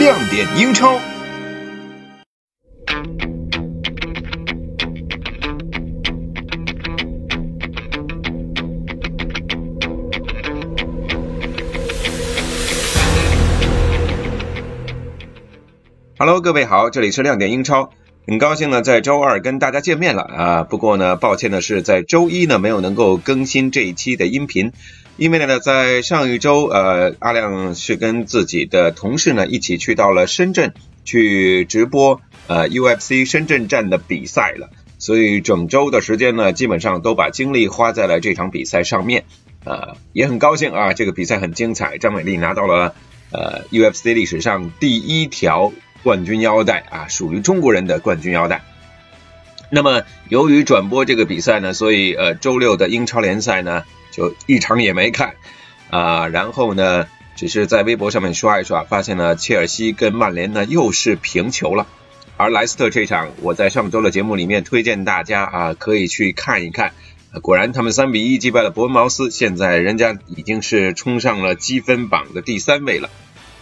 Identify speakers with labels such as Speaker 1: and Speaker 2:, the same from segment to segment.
Speaker 1: 亮点英超。Hello，各位好，这里是亮点英超，很高兴呢在周二跟大家见面了啊。不过呢，抱歉的是在周一呢没有能够更新这一期的音频，因为呢在上一周呃阿亮是跟自己的同事呢一起去到了深圳去直播呃 UFC 深圳站的比赛了，所以整周的时间呢基本上都把精力花在了这场比赛上面，呃也很高兴啊，这个比赛很精彩，张美丽拿到了呃 UFC 历史上第一条。冠军腰带啊，属于中国人的冠军腰带。那么，由于转播这个比赛呢，所以呃，周六的英超联赛呢，就一场也没看啊。然后呢，只是在微博上面刷一刷，发现了切尔西跟曼联呢又是平球了。而莱斯特这场，我在上周的节目里面推荐大家啊，可以去看一看。果然，他们三比一击败了伯恩茅斯，现在人家已经是冲上了积分榜的第三位了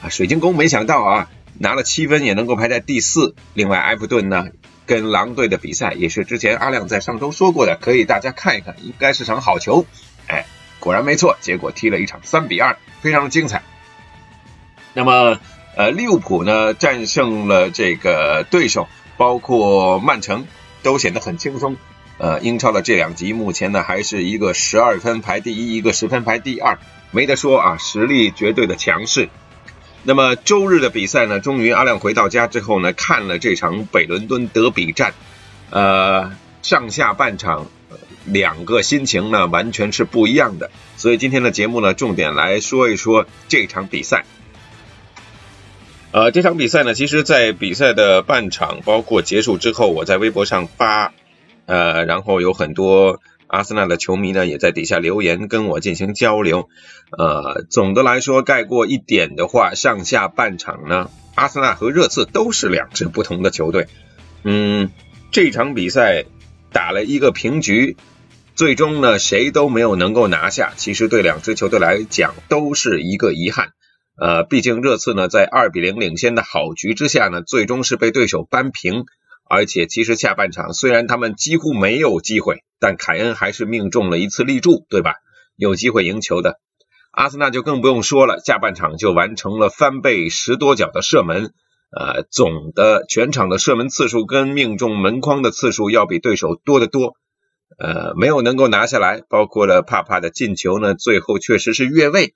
Speaker 1: 啊。水晶宫没想到啊。拿了七分也能够排在第四。另外，埃弗顿呢跟狼队的比赛也是之前阿亮在上周说过的，可以大家看一看，应该是场好球。哎，果然没错，结果踢了一场三比二，非常的精彩。那么，呃，利物浦呢战胜了这个对手，包括曼城都显得很轻松。呃，英超的这两集目前呢还是一个十二分排第一，一个十分排第二，没得说啊，实力绝对的强势。那么周日的比赛呢？终于阿亮回到家之后呢，看了这场北伦敦德比战，呃，上下半场两个心情呢完全是不一样的。所以今天的节目呢，重点来说一说这场比赛。呃，这场比赛呢，其实，在比赛的半场包括结束之后，我在微博上发，呃，然后有很多。阿森纳的球迷呢，也在底下留言跟我进行交流。呃，总的来说，概括一点的话，上下半场呢，阿森纳和热刺都是两支不同的球队。嗯，这场比赛打了一个平局，最终呢，谁都没有能够拿下。其实对两支球队来讲，都是一个遗憾。呃，毕竟热刺呢，在二比零领先的好局之下呢，最终是被对手扳平。而且，其实下半场虽然他们几乎没有机会，但凯恩还是命中了一次立柱，对吧？有机会赢球的。阿森纳就更不用说了，下半场就完成了翻倍十多脚的射门，呃，总的全场的射门次数跟命中门框的次数要比对手多得多，呃，没有能够拿下来。包括了帕帕的进球呢，最后确实是越位。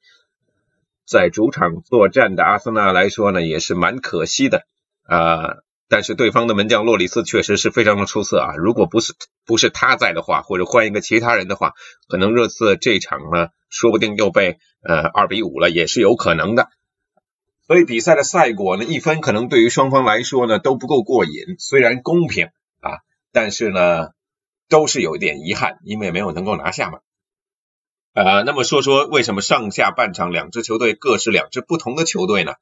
Speaker 1: 在主场作战的阿森纳来说呢，也是蛮可惜的啊。但是对方的门将洛里斯确实是非常的出色啊！如果不是不是他在的话，或者换一个其他人的话，可能热刺这场呢，说不定又被呃二比五了，也是有可能的。所以比赛的赛果呢，一分可能对于双方来说呢都不够过瘾。虽然公平啊，但是呢都是有一点遗憾，因为没有能够拿下嘛。呃，那么说说为什么上下半场两支球队各是两支不同的球队呢？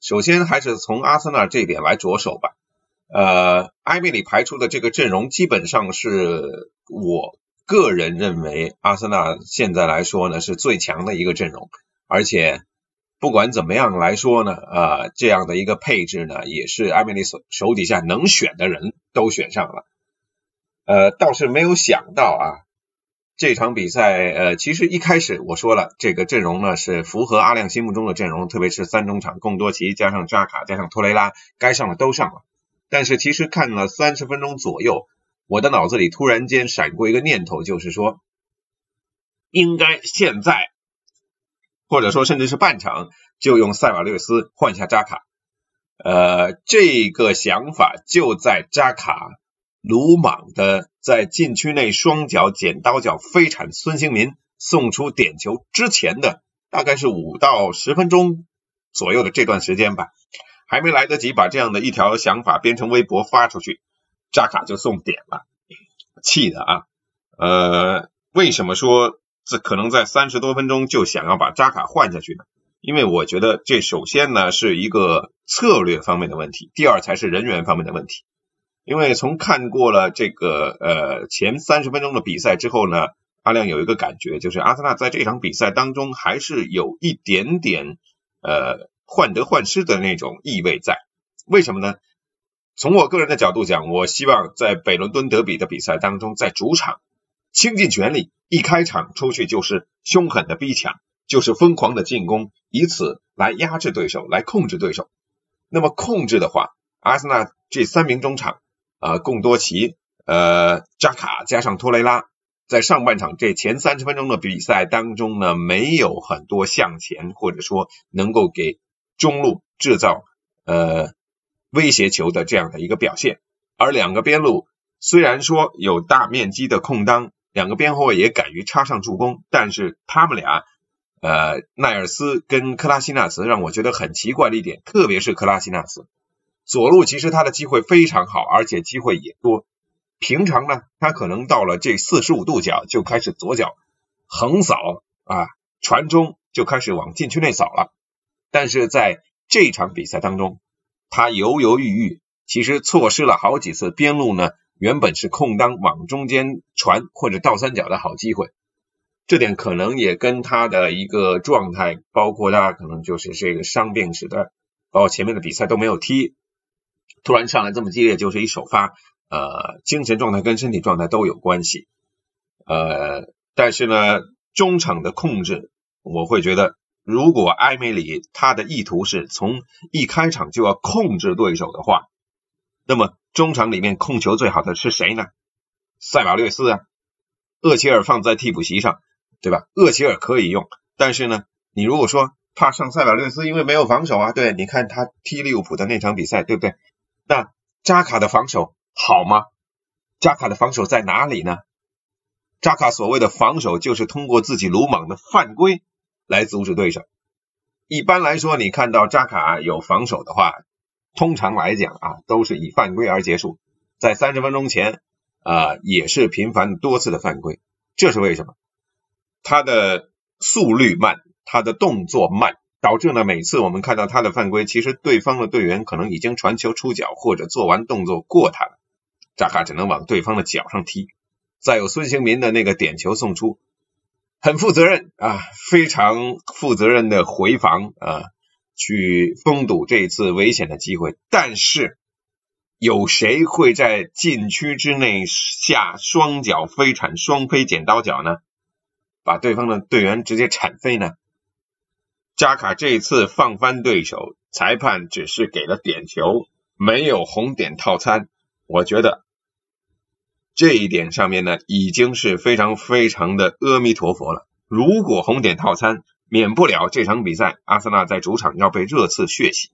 Speaker 1: 首先还是从阿森纳这点来着手吧。呃，埃梅里排出的这个阵容基本上是我个人认为阿森纳现在来说呢是最强的一个阵容，而且不管怎么样来说呢，啊，这样的一个配置呢也是埃梅里手手底下能选的人都选上了，呃，倒是没有想到啊，这场比赛呃其实一开始我说了这个阵容呢是符合阿亮心目中的阵容，特别是三中场贡多齐加上扎卡加上托雷拉，该上的都上了。但是其实看了三十分钟左右，我的脑子里突然间闪过一个念头，就是说，应该现在，或者说甚至是半场就用塞瓦略斯换下扎卡。呃，这个想法就在扎卡鲁莽的在禁区内双脚剪刀脚飞铲孙兴民送出点球之前的大概是五到十分钟左右的这段时间吧。还没来得及把这样的一条想法编成微博发出去，扎卡就送点了，气的啊！呃，为什么说这可能在三十多分钟就想要把扎卡换下去呢？因为我觉得这首先呢是一个策略方面的问题，第二才是人员方面的问题。因为从看过了这个呃前三十分钟的比赛之后呢，阿亮有一个感觉，就是阿森纳在这场比赛当中还是有一点点呃。患得患失的那种意味在。为什么呢？从我个人的角度讲，我希望在北伦敦德比的比赛当中，在主场倾尽全力，一开场出去就是凶狠的逼抢，就是疯狂的进攻，以此来压制对手，来控制对手。那么控制的话，阿森纳这三名中场啊，贡多齐、呃扎卡加上托雷拉，在上半场这前三十分钟的比赛当中呢，没有很多向前或者说能够给中路制造呃。威胁球的这样的一个表现，而两个边路虽然说有大面积的空当，两个边后卫也敢于插上助攻，但是他们俩，呃，奈尔斯跟克拉西纳茨让我觉得很奇怪的一点，特别是克拉西纳茨，左路其实他的机会非常好，而且机会也多，平常呢他可能到了这四十五度角就开始左脚横扫啊，传中就开始往禁区内扫了，但是在这场比赛当中。他犹犹豫豫，其实错失了好几次边路呢，原本是空当往中间传或者倒三角的好机会。这点可能也跟他的一个状态，包括他可能就是这个伤病使得，包括前面的比赛都没有踢，突然上来这么激烈就是一首发，呃，精神状态跟身体状态都有关系。呃，但是呢，中场的控制，我会觉得。如果埃梅里他的意图是从一开场就要控制对手的话，那么中场里面控球最好的是谁呢？塞瓦略斯啊，厄齐尔放在替补席上，对吧？厄齐尔可以用，但是呢，你如果说怕上塞瓦略斯，因为没有防守啊，对，你看他踢利物浦的那场比赛，对不对？那扎卡的防守好吗？扎卡的防守在哪里呢？扎卡所谓的防守就是通过自己鲁莽的犯规。来阻止对手。一般来说，你看到扎卡有防守的话，通常来讲啊，都是以犯规而结束。在三十分钟前啊，也是频繁多次的犯规。这是为什么？他的速率慢，他的动作慢，导致呢每次我们看到他的犯规，其实对方的队员可能已经传球出脚或者做完动作过他了，扎卡只能往对方的脚上踢。再有孙兴民的那个点球送出。很负责任啊，非常负责任的回防啊，去封堵这一次危险的机会。但是，有谁会在禁区之内下双脚飞铲、双飞剪刀脚呢？把对方的队员直接铲飞呢？扎卡这一次放翻对手，裁判只是给了点球，没有红点套餐。我觉得。这一点上面呢，已经是非常非常的阿弥陀佛了。如果红点套餐，免不了这场比赛，阿森纳在主场要被热刺血洗。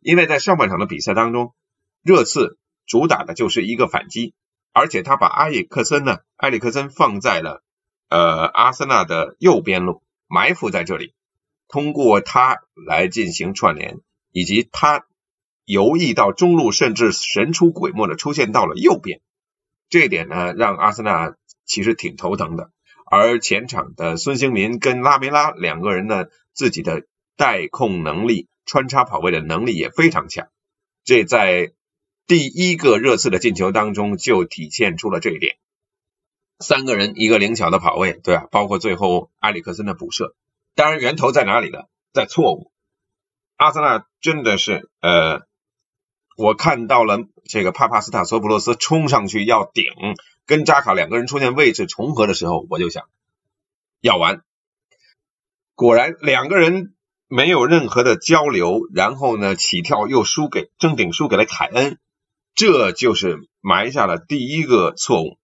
Speaker 1: 因为在上半场的比赛当中，热刺主打的就是一个反击，而且他把埃里克森呢，埃里克森放在了呃阿森纳的右边路，埋伏在这里，通过他来进行串联，以及他游弋到中路，甚至神出鬼没的出现到了右边。这一点呢，让阿森纳其实挺头疼的。而前场的孙兴民跟拉梅拉两个人呢，自己的带控能力、穿插跑位的能力也非常强。这在第一个热刺的进球当中就体现出了这一点。三个人一个灵巧的跑位，对吧？包括最后埃里克森的补射。当然，源头在哪里呢？在错误。阿森纳真的是呃。我看到了这个帕帕斯塔索普洛斯冲上去要顶，跟扎卡两个人出现位置重合的时候，我就想要完。果然两个人没有任何的交流，然后呢起跳又输给正顶输给了凯恩，这就是埋下了第一个错误。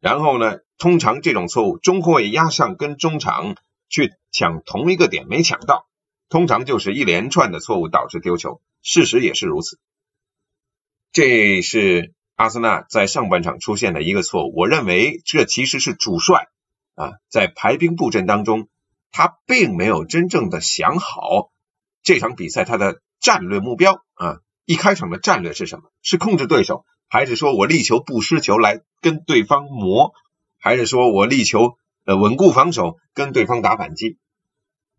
Speaker 1: 然后呢，通常这种错误，中后卫压上跟中场去抢同一个点没抢到，通常就是一连串的错误导致丢球，事实也是如此。这是阿森纳在上半场出现的一个错误，我认为这其实是主帅啊在排兵布阵当中，他并没有真正的想好这场比赛他的战略目标啊，一开场的战略是什么？是控制对手，还是说我力求不失球来跟对方磨，还是说我力求呃稳固防守跟对方打反击？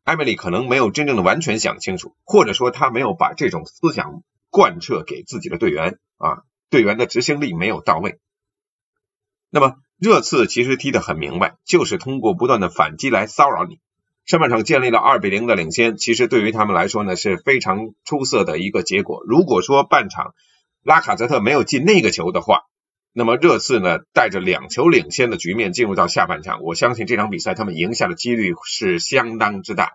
Speaker 1: 艾梅里可能没有真正的完全想清楚，或者说他没有把这种思想。贯彻给自己的队员啊，队员的执行力没有到位。那么热刺其实踢得很明白，就是通过不断的反击来骚扰你。上半场建立了二比零的领先，其实对于他们来说呢是非常出色的一个结果。如果说半场拉卡泽特没有进那个球的话，那么热刺呢带着两球领先的局面进入到下半场，我相信这场比赛他们赢下的几率是相当之大。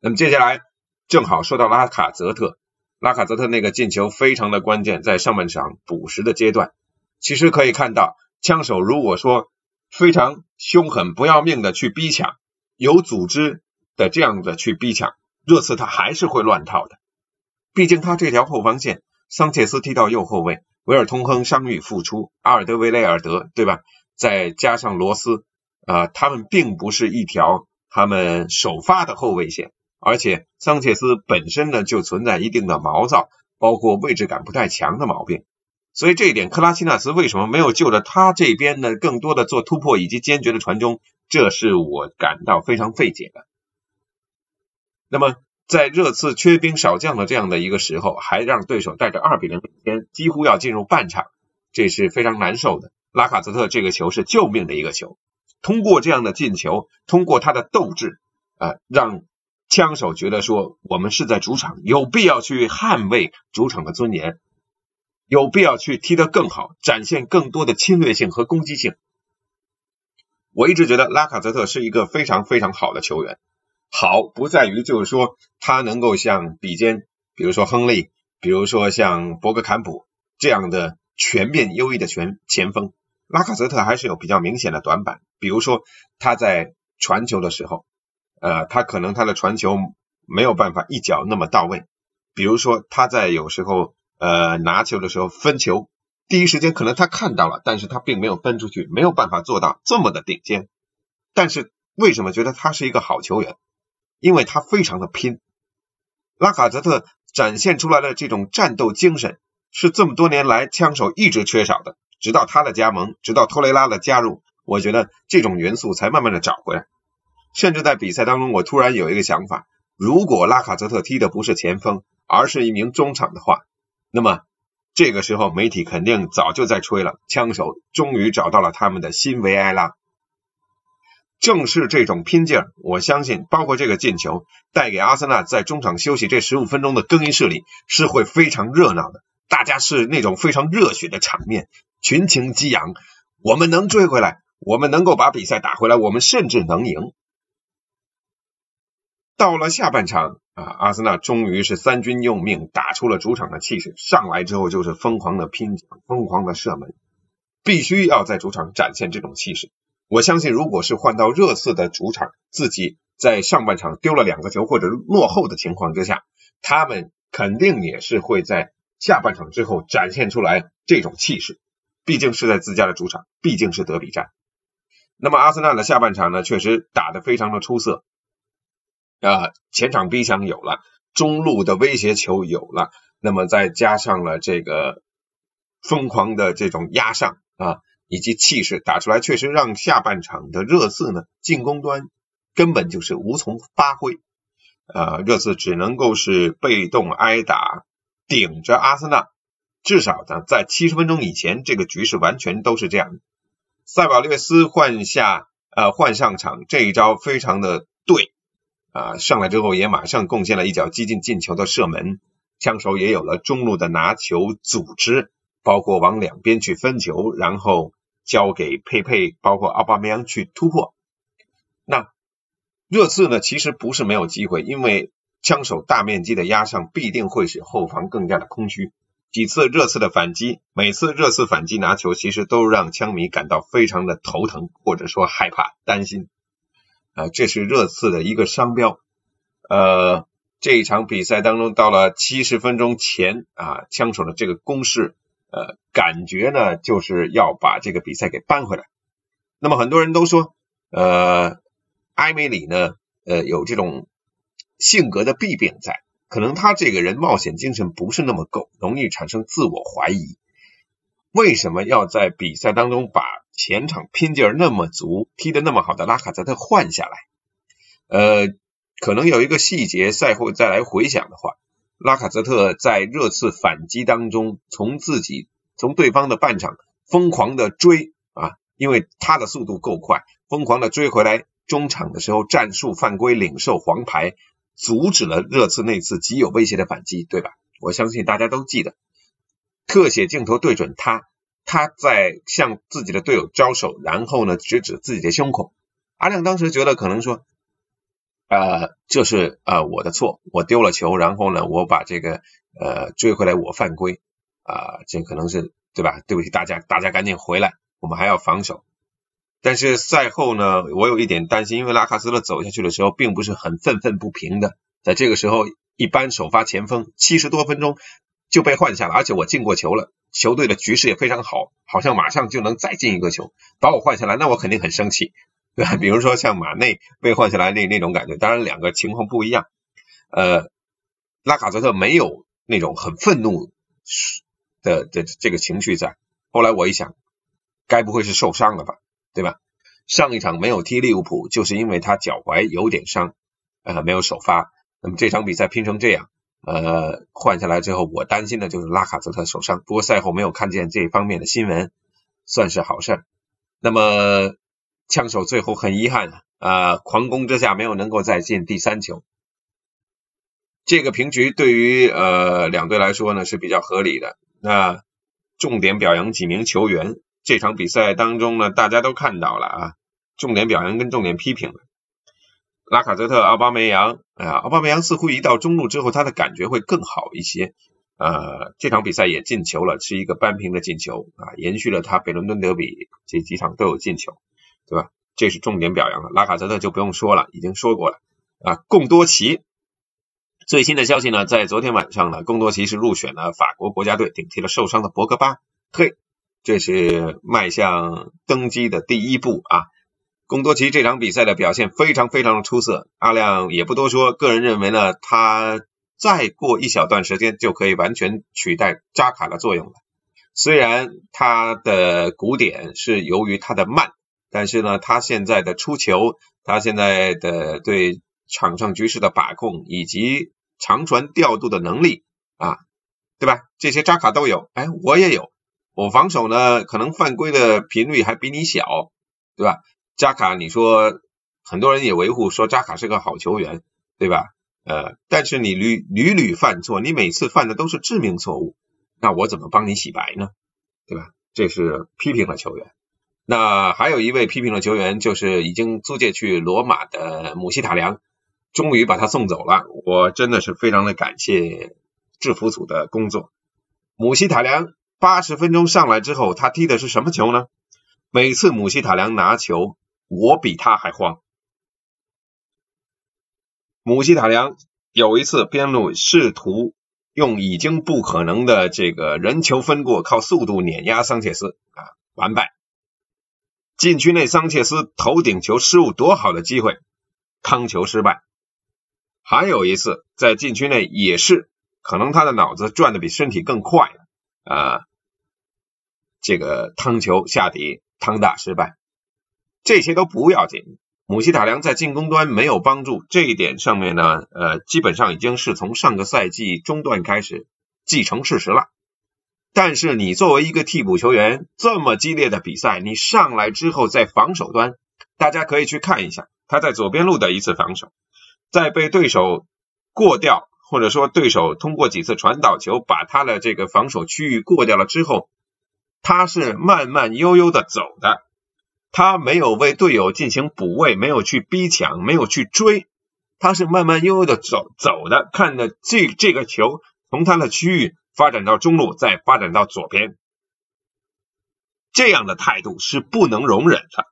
Speaker 1: 那么接下来正好说到拉卡泽特，拉卡泽特那个进球非常的关键，在上半场补时的阶段，其实可以看到枪手如果说非常凶狠不要命的去逼抢，有组织的这样的去逼抢，热刺他还是会乱套的，毕竟他这条后防线，桑切斯踢到右后卫。维尔通亨伤愈复出，阿尔德维雷尔德，对吧？再加上罗斯，啊，他们并不是一条他们首发的后卫线，而且桑切斯本身呢就存在一定的毛躁，包括位置感不太强的毛病，所以这一点，克拉西纳斯为什么没有就着他这边呢更多的做突破以及坚决的传中，这是我感到非常费解的。那么。在热刺缺兵少将的这样的一个时候，还让对手带着二比零领先，几乎要进入半场，这是非常难受的。拉卡泽特这个球是救命的一个球，通过这样的进球，通过他的斗志啊，让枪手觉得说我们是在主场，有必要去捍卫主场的尊严，有必要去踢得更好，展现更多的侵略性和攻击性。我一直觉得拉卡泽特是一个非常非常好的球员。好不在于就是说他能够像比肩，比如说亨利，比如说像博格坎普这样的全面优异的全前锋，拉卡泽特还是有比较明显的短板，比如说他在传球的时候，呃，他可能他的传球没有办法一脚那么到位，比如说他在有时候呃拿球的时候分球，第一时间可能他看到了，但是他并没有分出去，没有办法做到这么的顶尖，但是为什么觉得他是一个好球员？因为他非常的拼，拉卡泽特展现出来的这种战斗精神是这么多年来枪手一直缺少的，直到他的加盟，直到托雷拉的加入，我觉得这种元素才慢慢的找回来。甚至在比赛当中，我突然有一个想法：如果拉卡泽特踢的不是前锋，而是一名中场的话，那么这个时候媒体肯定早就在吹了，枪手终于找到了他们的新维埃拉。正是这种拼劲儿，我相信，包括这个进球带给阿森纳在中场休息这十五分钟的更衣室里是会非常热闹的，大家是那种非常热血的场面，群情激昂。我们能追回来，我们能够把比赛打回来，我们甚至能赢。到了下半场啊，阿森纳终于是三军用命，打出了主场的气势，上来之后就是疯狂的拼抢，疯狂的射门，必须要在主场展现这种气势。我相信，如果是换到热刺的主场，自己在上半场丢了两个球或者落后的情况之下，他们肯定也是会在下半场之后展现出来这种气势。毕竟是在自家的主场，毕竟是德比战。那么阿森纳的下半场呢，确实打得非常的出色啊，前场逼抢有了，中路的威胁球有了，那么再加上了这个疯狂的这种压上啊。以及气势打出来，确实让下半场的热刺呢进攻端根本就是无从发挥，啊，热刺只能够是被动挨打，顶着阿森纳。至少呢，在七十分钟以前，这个局势完全都是这样。塞瓦略斯换下呃换上场这一招非常的对啊，上来之后也马上贡献了一脚激进进球的射门，枪手也有了中路的拿球组织。包括往两边去分球，然后交给佩佩，包括奥巴梅扬去突破。那热刺呢？其实不是没有机会，因为枪手大面积的压上，必定会使后防更加的空虚。几次热刺的反击，每次热刺反击拿球，其实都让枪迷感到非常的头疼，或者说害怕、担心。啊，这是热刺的一个商标。呃，这一场比赛当中，到了七十分钟前啊，枪手的这个攻势。呃，感觉呢就是要把这个比赛给扳回来。那么很多人都说，呃，埃梅里呢，呃，有这种性格的弊病在，可能他这个人冒险精神不是那么够，容易产生自我怀疑。为什么要在比赛当中把前场拼劲儿那么足、踢得那么好的拉卡泽特换下来？呃，可能有一个细节，赛后再来回想的话。拉卡泽特在热刺反击当中，从自己从对方的半场疯狂的追啊，因为他的速度够快，疯狂的追回来中场的时候战术犯规领受黄牌，阻止了热刺那次极有威胁的反击，对吧？我相信大家都记得，特写镜头对准他，他在向自己的队友招手，然后呢直指自己的胸口。阿亮当时觉得可能说，呃，这是呃我的错，我丢了球，然后呢我把这个呃追回来，我犯规啊，这可能是对吧？对不起大家，大家赶紧回来，我们还要防守。但是赛后呢，我有一点担心，因为拉卡斯特走下去的时候并不是很愤愤不平的，在这个时候。一般首发前锋七十多分钟就被换下了，而且我进过球了，球队的局势也非常好，好像马上就能再进一个球，把我换下来，那我肯定很生气，对吧？比如说像马内被换下来那那种感觉，当然两个情况不一样。呃，拉卡泽特没有那种很愤怒的的这个情绪在。后来我一想，该不会是受伤了吧，对吧？上一场没有踢利物浦，就是因为他脚踝有点伤，呃，没有首发。那么这场比赛拼成这样，呃，换下来之后，我担心的就是拉卡泽特受伤。不过赛后没有看见这方面的新闻，算是好事。那么枪手最后很遗憾啊，狂攻之下没有能够再进第三球。这个平局对于呃两队来说呢是比较合理的。那重点表扬几名球员，这场比赛当中呢大家都看到了啊，重点表扬跟重点批评。拉卡泽特、奥巴梅扬，啊，奥巴梅扬似乎一到中路之后，他的感觉会更好一些。呃，这场比赛也进球了，是一个扳平的进球啊，延续了他北伦敦德比这几场都有进球，对吧？这是重点表扬了。拉卡泽特就不用说了，已经说过了啊。贡多齐最新的消息呢，在昨天晚上呢，贡多齐是入选了法国国家队，顶替了受伤的博格巴。嘿，这是迈向登基的第一步啊。贡多齐这场比赛的表现非常非常的出色，阿亮也不多说，个人认为呢，他再过一小段时间就可以完全取代扎卡的作用了。虽然他的鼓点是由于他的慢，但是呢，他现在的出球，他现在的对场上局势的把控以及长传调度的能力啊，对吧？这些扎卡都有，哎，我也有，我防守呢，可能犯规的频率还比你小，对吧？扎卡，你说很多人也维护说扎卡是个好球员，对吧？呃，但是你屡屡屡犯错，你每次犯的都是致命错误，那我怎么帮你洗白呢？对吧？这是批评了球员。那还有一位批评了球员，就是已经租借去罗马的姆希塔良，终于把他送走了。我真的是非常的感谢制服组的工作。姆希塔良八十分钟上来之后，他踢的是什么球呢？每次姆希塔良拿球。我比他还慌。姆希塔良有一次边路试图用已经不可能的这个人球分过，靠速度碾压桑切斯啊，完败。禁区内桑切斯头顶球失误，多好的机会，康球失败。还有一次在禁区内也是，可能他的脑子转的比身体更快啊，这个汤球下底，汤大失败。这些都不要紧，姆希塔良在进攻端没有帮助，这一点上面呢，呃，基本上已经是从上个赛季中段开始继承事实了。但是你作为一个替补球员，这么激烈的比赛，你上来之后在防守端，大家可以去看一下他在左边路的一次防守，在被对手过掉，或者说对手通过几次传导球把他的这个防守区域过掉了之后，他是慢慢悠悠的走的。他没有为队友进行补位，没有去逼抢，没有去追，他是慢慢悠悠的走走的，看着这这个球从他的区域发展到中路，再发展到左边，这样的态度是不能容忍的。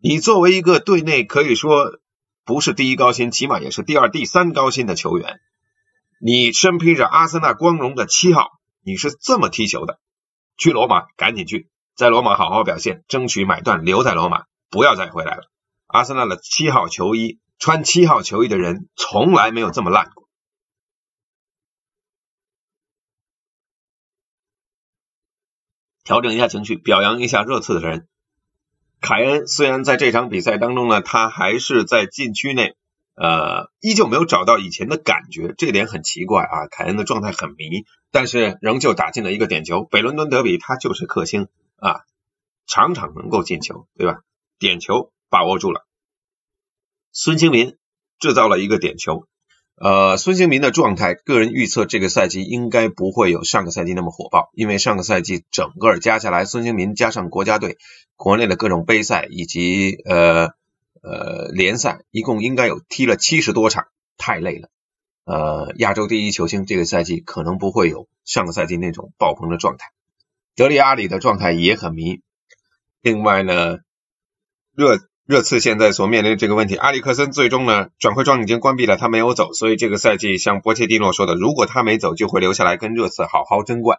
Speaker 1: 你作为一个队内可以说不是第一高薪，起码也是第二、第三高薪的球员，你身披着阿森纳光荣的七号，你是这么踢球的，去罗马赶紧去。在罗马好好表现，争取买断留在罗马，不要再回来了。阿森纳的七号球衣，穿七号球衣的人从来没有这么烂过。调整一下情绪，表扬一下热刺的人。凯恩虽然在这场比赛当中呢，他还是在禁区内，呃，依旧没有找到以前的感觉，这点很奇怪啊。凯恩的状态很迷，但是仍旧打进了一个点球。北伦敦德比，他就是克星。啊，场场能够进球，对吧？点球把握住了，孙兴民制造了一个点球。呃，孙兴民的状态，个人预测这个赛季应该不会有上个赛季那么火爆，因为上个赛季整个加下来，孙兴民加上国家队、国内的各种杯赛以及呃呃联赛，一共应该有踢了七十多场，太累了。呃，亚洲第一球星这个赛季可能不会有上个赛季那种爆棚的状态。德里阿里的状态也很迷。另外呢，热。热刺现在所面临的这个问题，阿里克森最终呢转会窗已经关闭了，他没有走，所以这个赛季像波切蒂诺说的，如果他没走，就会留下来跟热刺好好争冠。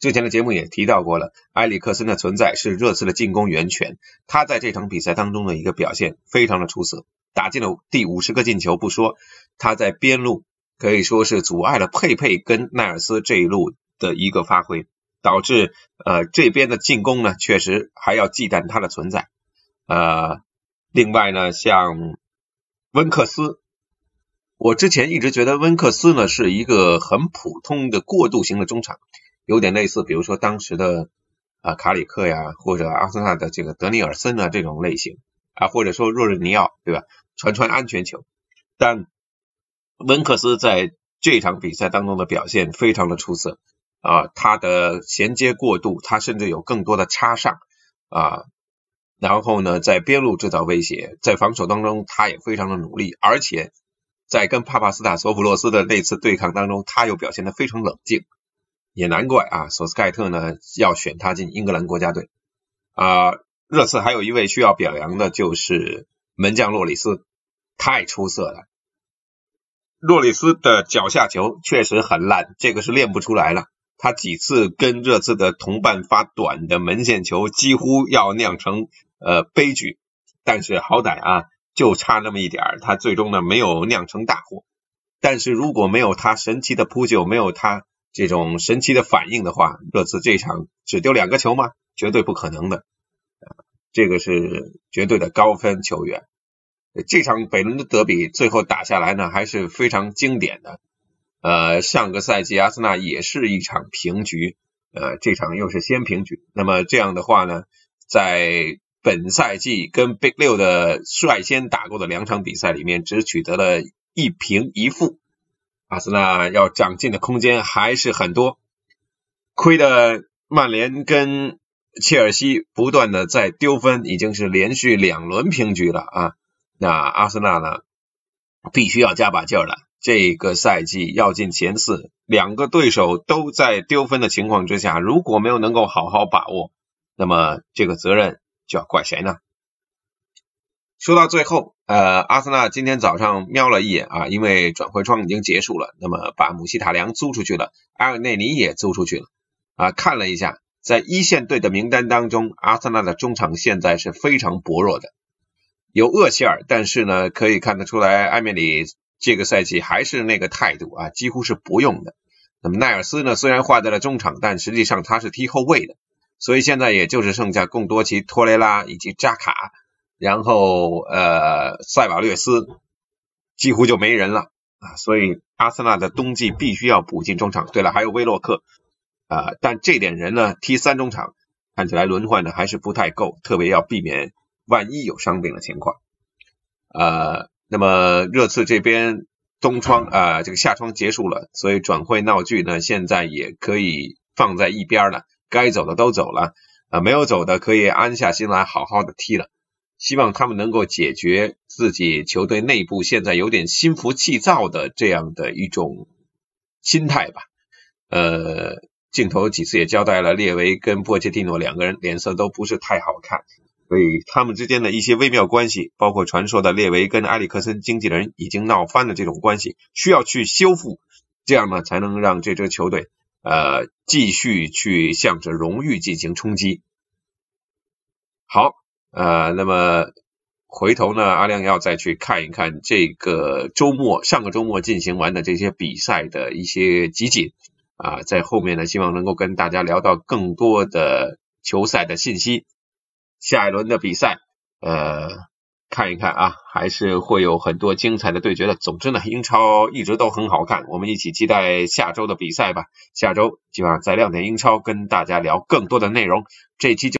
Speaker 1: 之前的节目也提到过了，埃里克森的存在是热刺的进攻源泉，他在这场比赛当中的一个表现非常的出色，打进了第五十个进球不说，他在边路可以说是阻碍了佩佩跟奈尔斯这一路的一个发挥，导致呃这边的进攻呢确实还要忌惮他的存在。呃，另外呢，像温克斯，我之前一直觉得温克斯呢是一个很普通的过渡型的中场，有点类似，比如说当时的啊卡里克呀，或者阿森纳的这个德尼尔森啊这种类型啊，或者说若日尼奥，对吧？传传安全球。但温克斯在这场比赛当中的表现非常的出色啊，他的衔接过渡，他甚至有更多的插上啊。然后呢，在边路制造威胁，在防守当中他也非常的努力，而且在跟帕帕斯塔索普洛斯的那次对抗当中，他又表现得非常冷静，也难怪啊，索斯盖特呢要选他进英格兰国家队啊。热刺还有一位需要表扬的就是门将洛里斯，太出色了。洛里斯的脚下球确实很烂，这个是练不出来了。他几次跟热刺的同伴发短的门线球，几乎要酿成。呃，悲剧，但是好歹啊，就差那么一点儿，他最终呢没有酿成大祸。但是如果没有他神奇的扑救，没有他这种神奇的反应的话，热刺这场只丢两个球吗？绝对不可能的。这个是绝对的高分球员。这场北伦敦德比最后打下来呢，还是非常经典的。呃，上个赛季阿森纳也是一场平局，呃，这场又是先平局。那么这样的话呢，在本赛季跟 Big 六的率先打过的两场比赛里面，只取得了一平一负。阿森纳要长进的空间还是很多。亏的曼联跟切尔西不断的在丢分，已经是连续两轮平局了啊。那阿森纳呢，必须要加把劲儿了。这个赛季要进前四，两个对手都在丢分的情况之下，如果没有能够好好把握，那么这个责任。就要怪谁呢？说到最后，呃，阿森纳今天早上瞄了一眼啊，因为转会窗已经结束了，那么把姆希塔良租出去了，埃尔内尼也租出去了啊。看了一下，在一线队的名单当中，阿森纳的中场现在是非常薄弱的，有厄齐尔，但是呢，可以看得出来，埃梅里这个赛季还是那个态度啊，几乎是不用的。那么奈尔斯呢，虽然换在了中场，但实际上他是踢后卫的。所以现在也就是剩下贡多奇、托雷拉以及扎卡，然后呃塞瓦略斯几乎就没人了啊！所以阿森纳的冬季必须要补进中场。对了，还有威洛克啊，但这点人呢踢三中场看起来轮换的还是不太够，特别要避免万一有伤病的情况。呃，那么热刺这边冬窗啊这个夏窗结束了，所以转会闹剧呢现在也可以放在一边了。该走的都走了啊，没有走的可以安下心来好好的踢了。希望他们能够解决自己球队内部现在有点心浮气躁的这样的一种心态吧。呃，镜头几次也交代了，列维跟波切蒂诺两个人脸色都不是太好看，所以他们之间的一些微妙关系，包括传说的列维跟埃里克森经纪人已经闹翻的这种关系，需要去修复，这样呢才能让这支球队。呃，继续去向着荣誉进行冲击。好，呃，那么回头呢，阿亮要再去看一看这个周末上个周末进行完的这些比赛的一些集锦啊，在后面呢，希望能够跟大家聊到更多的球赛的信息，下一轮的比赛，呃。看一看啊，还是会有很多精彩的对决的。总之呢，英超一直都很好看，我们一起期待下周的比赛吧。下周希望在亮点英超跟大家聊更多的内容。这期就。